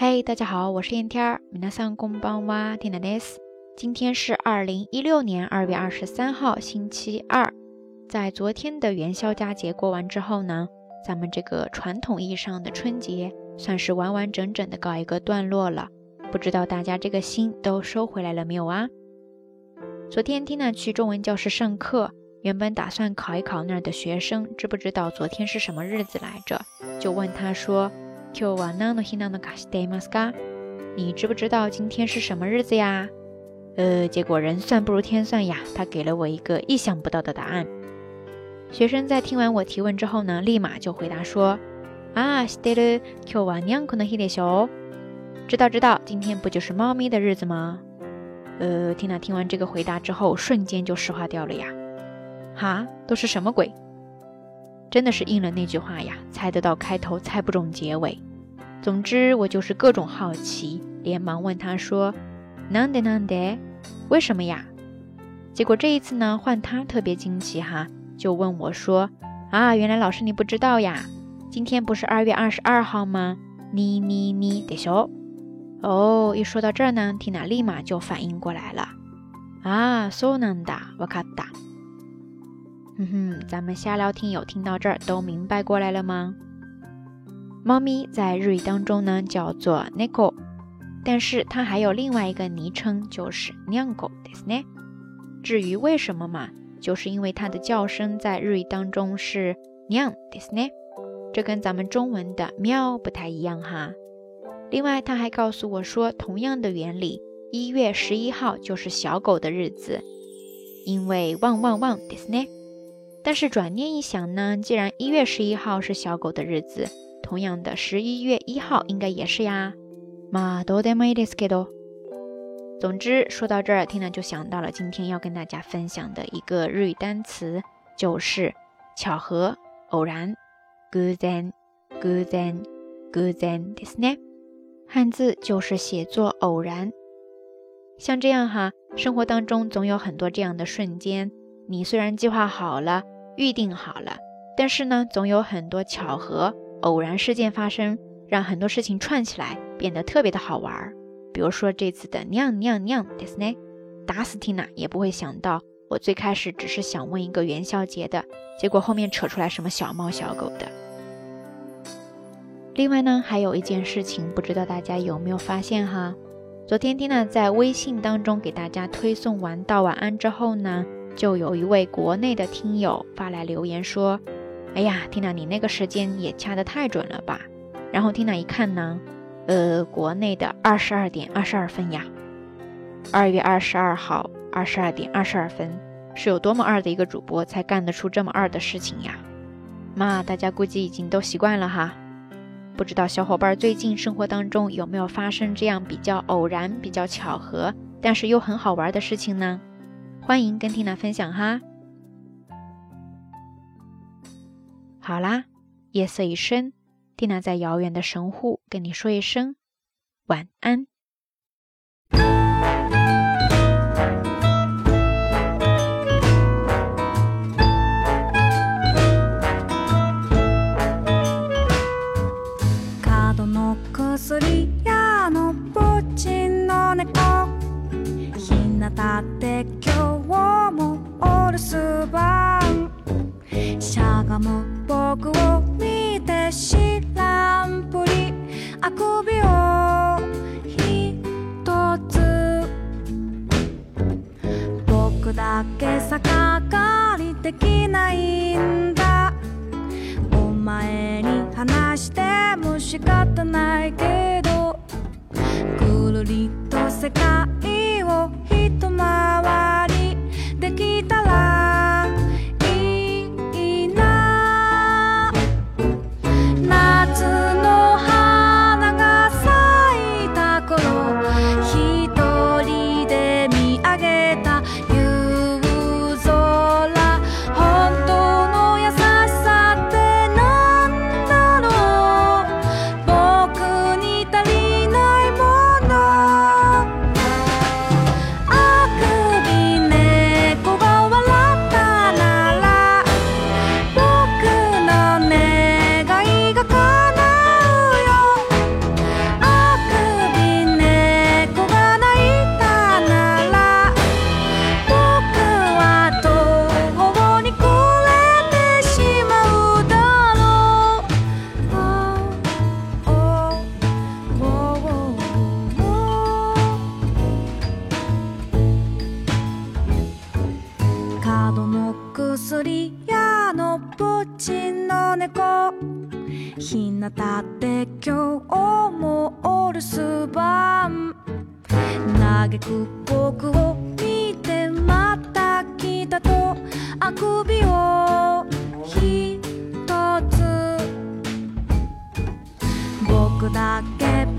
嘿，大家好，我是燕天儿。皆さんこんばんは、ティナです。今天是二零一六年二月二十三号，星期二。在昨天的元宵佳节过完之后呢，咱们这个传统意义上的春节算是完完整整的告一个段落了。不知道大家这个心都收回来了没有啊？昨天 Tina 去中文教室上课，原本打算考一考那儿的学生知不知道昨天是什么日子来着，就问他说。 今日は何の日なのか知っていますか？你知不知道今天是什么日子呀？呃，结果人算不如天算呀，他给了我一个意想不到的答案。学生在听完我提问之后呢，立马就回答说：啊，知ってる。今日はにゃんこの日でしょ？知道知道，今天不就是猫咪的日子吗？呃，缇娜听完这个回答之后，瞬间就石化掉了呀。哈，都是什么鬼？ 真的是应了那句话呀，猜得到开头，猜不中结尾。总之，我就是各种好奇，连忙问他说：“Nande Nande，为什么呀？”结果这一次呢，换他特别惊奇哈，就问我说：“啊，原来老师你不知道呀？今天不是二月二十二号吗？你你你得说哦。”一说到这儿呢，Tina 立马就反应过来了。啊，So Nanda，我卡达。哼哼，咱们瞎聊听友听到这儿都明白过来了吗？猫咪在日语当中呢叫做 neko，但是它还有另外一个昵称就是 nyango，对不对？至于为什么嘛，就是因为它的叫声在日语当中是 nyang，对不对？这跟咱们中文的喵不太一样哈。另外，他还告诉我说，同样的原理，一月十一号就是小狗的日子，因为汪汪汪，对不对？但是转念一想呢，既然一月十一号是小狗的日子，同样的十一月一号应该也是呀。马多德梅迪斯克多。总之说到这儿，听了就想到了今天要跟大家分享的一个日语单词，就是巧合、偶然。偶然、偶然、偶然ですね。汉字就是写作偶然。像这样哈，生活当中总有很多这样的瞬间，你虽然计划好了。 预定好了，但是呢，总有很多巧合、偶然事件发生，让很多事情串起来，变得特别的好玩儿。比如说这次的酿酿酿，Disney，打死 Tina 也不会想到，我最开始只是想问一个元宵节的，结果后面扯出来什么小猫小狗的。另外呢，还有一件事情，不知道大家有没有发现哈？昨天 Tina 在微信当中给大家推送完道晚安之后呢？就有一位国内的听友发来留言说：“哎呀，Tina，你那个时间也掐得太准了吧？”然后 Tina 一看呢，呃，国内的二十二点二十二分呀，二月二十二号二十二点二十二分，是有多么二的一个主播才干得出这么二的事情呀？嘛，大家估计已经都习惯了哈。不知道小伙伴最近生活当中有没有发生这样比较偶然、比较巧合，但是又很好玩的事情呢？欢迎跟缇娜分享哈。好啦，夜色已深，蒂娜在遥远的神户跟你说一声晚安。留守番しゃがむ僕を見て知らんぷり。あくびをひとつ。僕だけ逆かりできないんだ。お前に話しても仕方ないけど。ぐるりと世界なだって今日もお留守番。嘆く僕を見てまた来たと。あくびをひとつ。僕だけ